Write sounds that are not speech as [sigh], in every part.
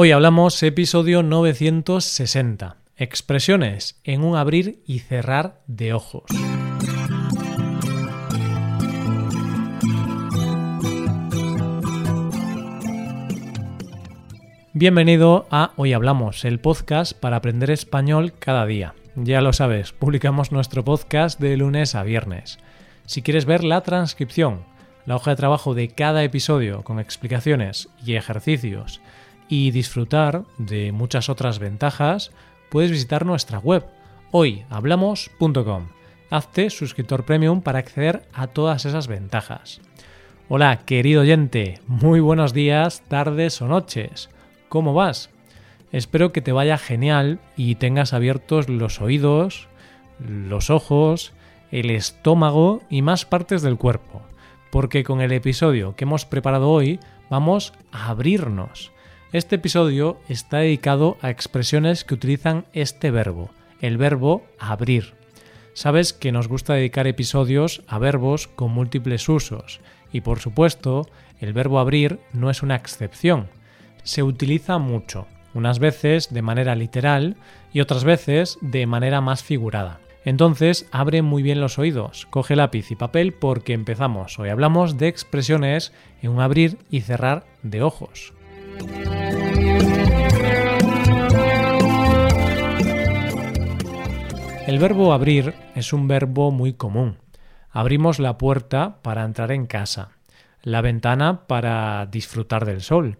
Hoy hablamos episodio 960, expresiones en un abrir y cerrar de ojos. Bienvenido a Hoy Hablamos, el podcast para aprender español cada día. Ya lo sabes, publicamos nuestro podcast de lunes a viernes. Si quieres ver la transcripción, la hoja de trabajo de cada episodio con explicaciones y ejercicios, y disfrutar de muchas otras ventajas, puedes visitar nuestra web hoyhablamos.com. Hazte suscriptor premium para acceder a todas esas ventajas. Hola, querido oyente, muy buenos días, tardes o noches. ¿Cómo vas? Espero que te vaya genial y tengas abiertos los oídos, los ojos, el estómago y más partes del cuerpo, porque con el episodio que hemos preparado hoy vamos a abrirnos este episodio está dedicado a expresiones que utilizan este verbo, el verbo abrir. Sabes que nos gusta dedicar episodios a verbos con múltiples usos y por supuesto el verbo abrir no es una excepción. Se utiliza mucho, unas veces de manera literal y otras veces de manera más figurada. Entonces, abre muy bien los oídos, coge lápiz y papel porque empezamos. Hoy hablamos de expresiones en un abrir y cerrar de ojos. El verbo abrir es un verbo muy común. Abrimos la puerta para entrar en casa, la ventana para disfrutar del sol,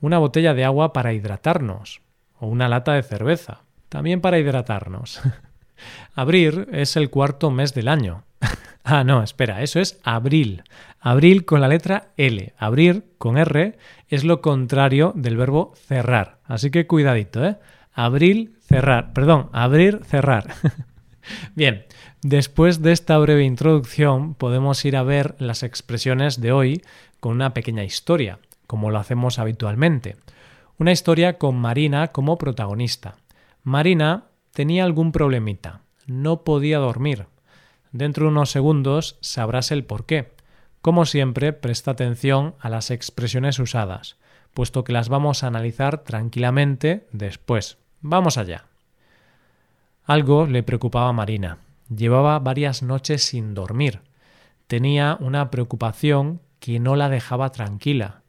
una botella de agua para hidratarnos o una lata de cerveza, también para hidratarnos. [laughs] Abrir es el cuarto mes del año. Ah, no, espera, eso es abril. Abril con la letra L. Abrir con R es lo contrario del verbo cerrar. Así que cuidadito, ¿eh? Abril, cerrar. Perdón, abrir, cerrar. [laughs] Bien, después de esta breve introducción podemos ir a ver las expresiones de hoy con una pequeña historia, como lo hacemos habitualmente. Una historia con Marina como protagonista. Marina tenía algún problemita, no podía dormir. Dentro de unos segundos sabrás el por qué. Como siempre, presta atención a las expresiones usadas, puesto que las vamos a analizar tranquilamente después. Vamos allá. Algo le preocupaba a Marina. Llevaba varias noches sin dormir. Tenía una preocupación que no la dejaba tranquila.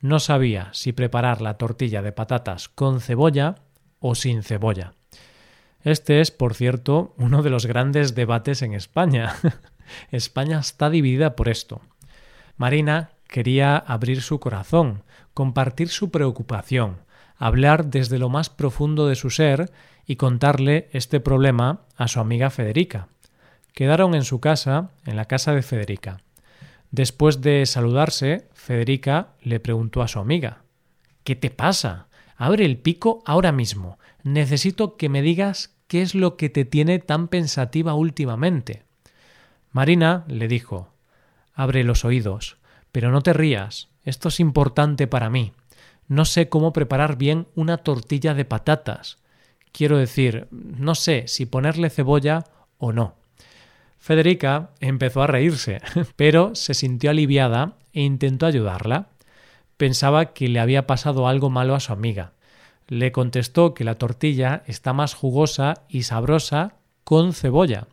No sabía si preparar la tortilla de patatas con cebolla o sin cebolla. Este es, por cierto, uno de los grandes debates en España. [laughs] España está dividida por esto. Marina quería abrir su corazón, compartir su preocupación, hablar desde lo más profundo de su ser y contarle este problema a su amiga Federica. Quedaron en su casa, en la casa de Federica. Después de saludarse, Federica le preguntó a su amiga ¿Qué te pasa? Abre el pico ahora mismo. Necesito que me digas qué es lo que te tiene tan pensativa últimamente. Marina le dijo Abre los oídos, pero no te rías. Esto es importante para mí. No sé cómo preparar bien una tortilla de patatas. Quiero decir, no sé si ponerle cebolla o no. Federica empezó a reírse, [laughs] pero se sintió aliviada e intentó ayudarla. Pensaba que le había pasado algo malo a su amiga. Le contestó que la tortilla está más jugosa y sabrosa con cebolla.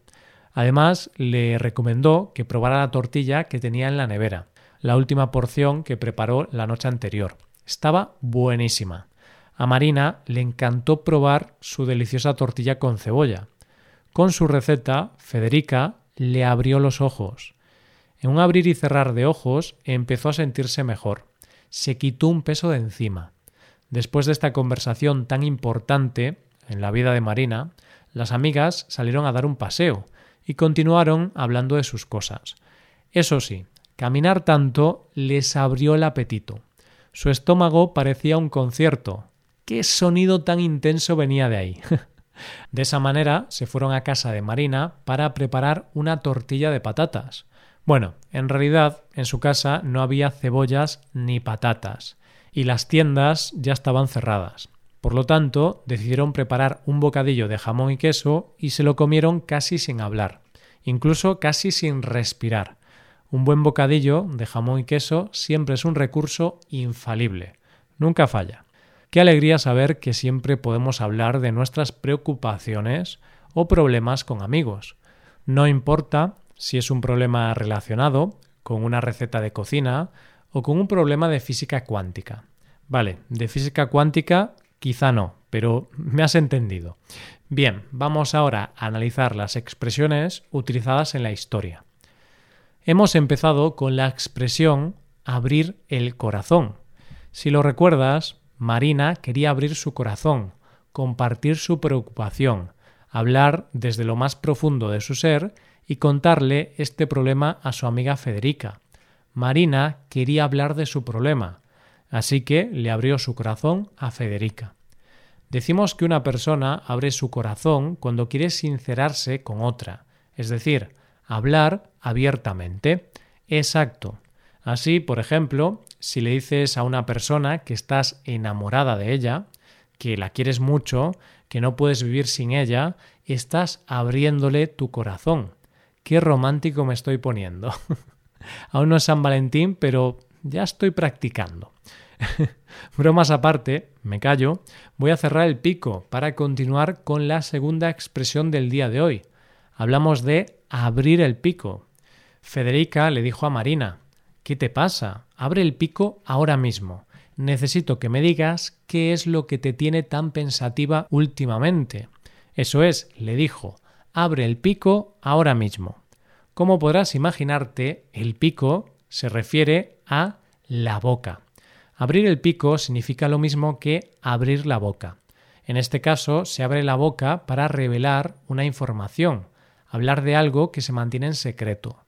Además, le recomendó que probara la tortilla que tenía en la nevera, la última porción que preparó la noche anterior. Estaba buenísima. A Marina le encantó probar su deliciosa tortilla con cebolla. Con su receta, Federica le abrió los ojos. En un abrir y cerrar de ojos empezó a sentirse mejor. Se quitó un peso de encima. Después de esta conversación tan importante en la vida de Marina, las amigas salieron a dar un paseo y continuaron hablando de sus cosas. Eso sí, caminar tanto les abrió el apetito. Su estómago parecía un concierto, ¿Qué sonido tan intenso venía de ahí? [laughs] de esa manera se fueron a casa de Marina para preparar una tortilla de patatas. Bueno, en realidad en su casa no había cebollas ni patatas, y las tiendas ya estaban cerradas. Por lo tanto, decidieron preparar un bocadillo de jamón y queso y se lo comieron casi sin hablar, incluso casi sin respirar. Un buen bocadillo de jamón y queso siempre es un recurso infalible. Nunca falla. Qué alegría saber que siempre podemos hablar de nuestras preocupaciones o problemas con amigos. No importa si es un problema relacionado con una receta de cocina o con un problema de física cuántica. Vale, de física cuántica quizá no, pero me has entendido. Bien, vamos ahora a analizar las expresiones utilizadas en la historia. Hemos empezado con la expresión abrir el corazón. Si lo recuerdas, Marina quería abrir su corazón, compartir su preocupación, hablar desde lo más profundo de su ser y contarle este problema a su amiga Federica. Marina quería hablar de su problema, así que le abrió su corazón a Federica. Decimos que una persona abre su corazón cuando quiere sincerarse con otra, es decir, hablar abiertamente. Exacto. Así, por ejemplo, si le dices a una persona que estás enamorada de ella, que la quieres mucho, que no puedes vivir sin ella, estás abriéndole tu corazón. Qué romántico me estoy poniendo. [laughs] Aún no es San Valentín, pero ya estoy practicando. [laughs] Bromas aparte, me callo, voy a cerrar el pico para continuar con la segunda expresión del día de hoy. Hablamos de abrir el pico. Federica le dijo a Marina, ¿qué te pasa? Abre el pico ahora mismo. Necesito que me digas qué es lo que te tiene tan pensativa últimamente. Eso es, le dijo, abre el pico ahora mismo. Como podrás imaginarte, el pico se refiere a la boca. Abrir el pico significa lo mismo que abrir la boca. En este caso, se abre la boca para revelar una información, hablar de algo que se mantiene en secreto.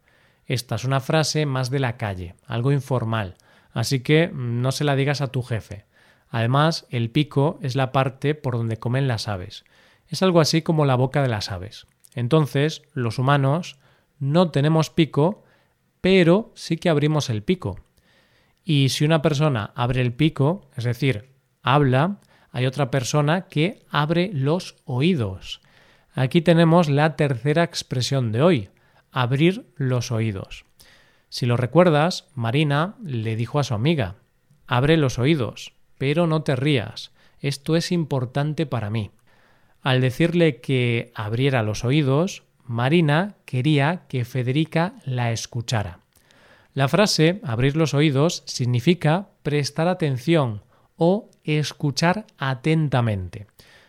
Esta es una frase más de la calle, algo informal, así que no se la digas a tu jefe. Además, el pico es la parte por donde comen las aves. Es algo así como la boca de las aves. Entonces, los humanos no tenemos pico, pero sí que abrimos el pico. Y si una persona abre el pico, es decir, habla, hay otra persona que abre los oídos. Aquí tenemos la tercera expresión de hoy, abrir los oídos. Si lo recuerdas, Marina le dijo a su amiga, abre los oídos, pero no te rías, esto es importante para mí. Al decirle que abriera los oídos, Marina quería que Federica la escuchara. La frase abrir los oídos significa prestar atención o escuchar atentamente.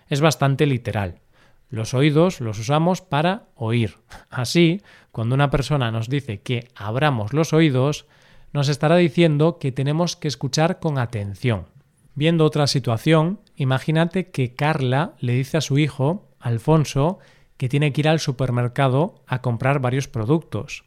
Es bastante literal. Los oídos los usamos para oír. Así, cuando una persona nos dice que abramos los oídos, nos estará diciendo que tenemos que escuchar con atención. Viendo otra situación, imagínate que Carla le dice a su hijo, Alfonso, que tiene que ir al supermercado a comprar varios productos.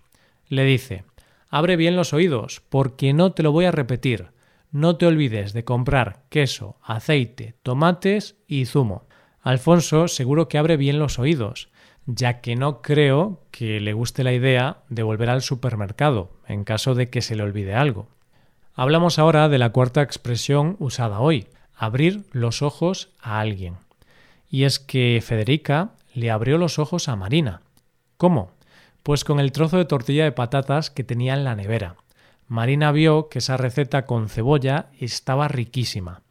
Le dice, Abre bien los oídos, porque no te lo voy a repetir. No te olvides de comprar queso, aceite, tomates y zumo. Alfonso seguro que abre bien los oídos, ya que no creo que le guste la idea de volver al supermercado, en caso de que se le olvide algo. Hablamos ahora de la cuarta expresión usada hoy, abrir los ojos a alguien. Y es que Federica le abrió los ojos a Marina. ¿Cómo? Pues con el trozo de tortilla de patatas que tenía en la nevera. Marina vio que esa receta con cebolla estaba riquísima.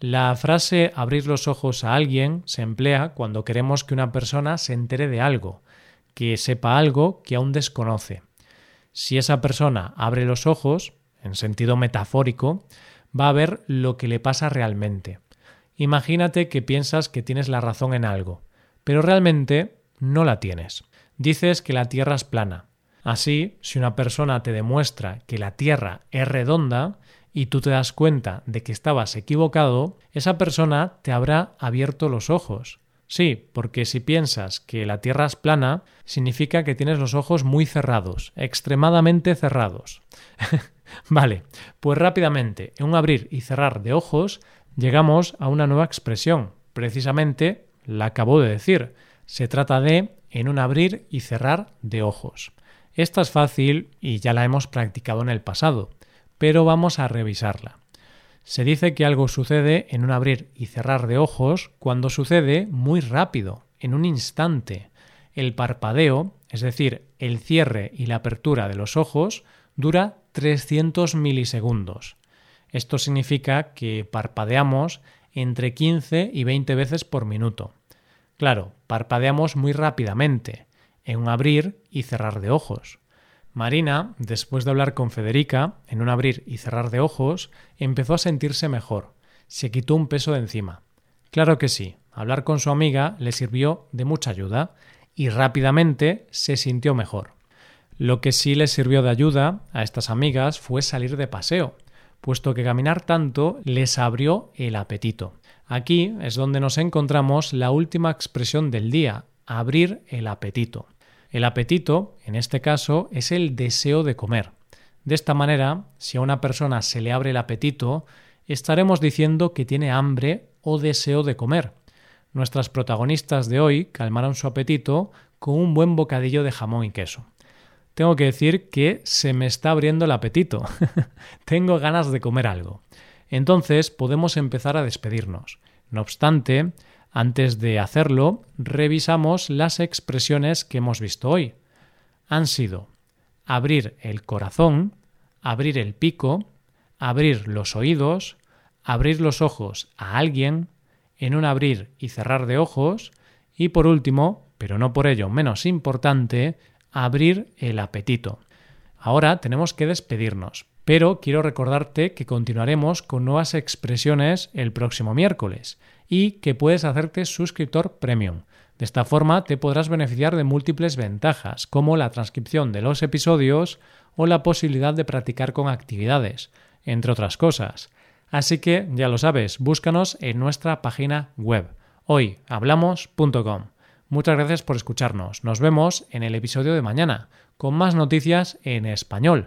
La frase abrir los ojos a alguien se emplea cuando queremos que una persona se entere de algo, que sepa algo que aún desconoce. Si esa persona abre los ojos, en sentido metafórico, va a ver lo que le pasa realmente. Imagínate que piensas que tienes la razón en algo, pero realmente no la tienes dices que la Tierra es plana. Así, si una persona te demuestra que la Tierra es redonda y tú te das cuenta de que estabas equivocado, esa persona te habrá abierto los ojos. Sí, porque si piensas que la Tierra es plana, significa que tienes los ojos muy cerrados, extremadamente cerrados. [laughs] vale, pues rápidamente, en un abrir y cerrar de ojos, llegamos a una nueva expresión. Precisamente la acabo de decir. Se trata de en un abrir y cerrar de ojos. Esta es fácil y ya la hemos practicado en el pasado, pero vamos a revisarla. Se dice que algo sucede en un abrir y cerrar de ojos cuando sucede muy rápido, en un instante. El parpadeo, es decir, el cierre y la apertura de los ojos, dura 300 milisegundos. Esto significa que parpadeamos entre 15 y 20 veces por minuto. Claro, parpadeamos muy rápidamente, en un abrir y cerrar de ojos. Marina, después de hablar con Federica, en un abrir y cerrar de ojos, empezó a sentirse mejor. Se quitó un peso de encima. Claro que sí, hablar con su amiga le sirvió de mucha ayuda y rápidamente se sintió mejor. Lo que sí les sirvió de ayuda a estas amigas fue salir de paseo, puesto que caminar tanto les abrió el apetito. Aquí es donde nos encontramos la última expresión del día, abrir el apetito. El apetito, en este caso, es el deseo de comer. De esta manera, si a una persona se le abre el apetito, estaremos diciendo que tiene hambre o deseo de comer. Nuestras protagonistas de hoy calmaron su apetito con un buen bocadillo de jamón y queso. Tengo que decir que se me está abriendo el apetito. [laughs] Tengo ganas de comer algo. Entonces podemos empezar a despedirnos. No obstante, antes de hacerlo, revisamos las expresiones que hemos visto hoy. Han sido abrir el corazón, abrir el pico, abrir los oídos, abrir los ojos a alguien, en un abrir y cerrar de ojos, y por último, pero no por ello menos importante, abrir el apetito. Ahora tenemos que despedirnos, pero quiero recordarte que continuaremos con nuevas expresiones el próximo miércoles y que puedes hacerte suscriptor premium. De esta forma te podrás beneficiar de múltiples ventajas, como la transcripción de los episodios o la posibilidad de practicar con actividades, entre otras cosas. Así que ya lo sabes, búscanos en nuestra página web hoyhablamos.com. Muchas gracias por escucharnos. Nos vemos en el episodio de mañana, con más noticias en español.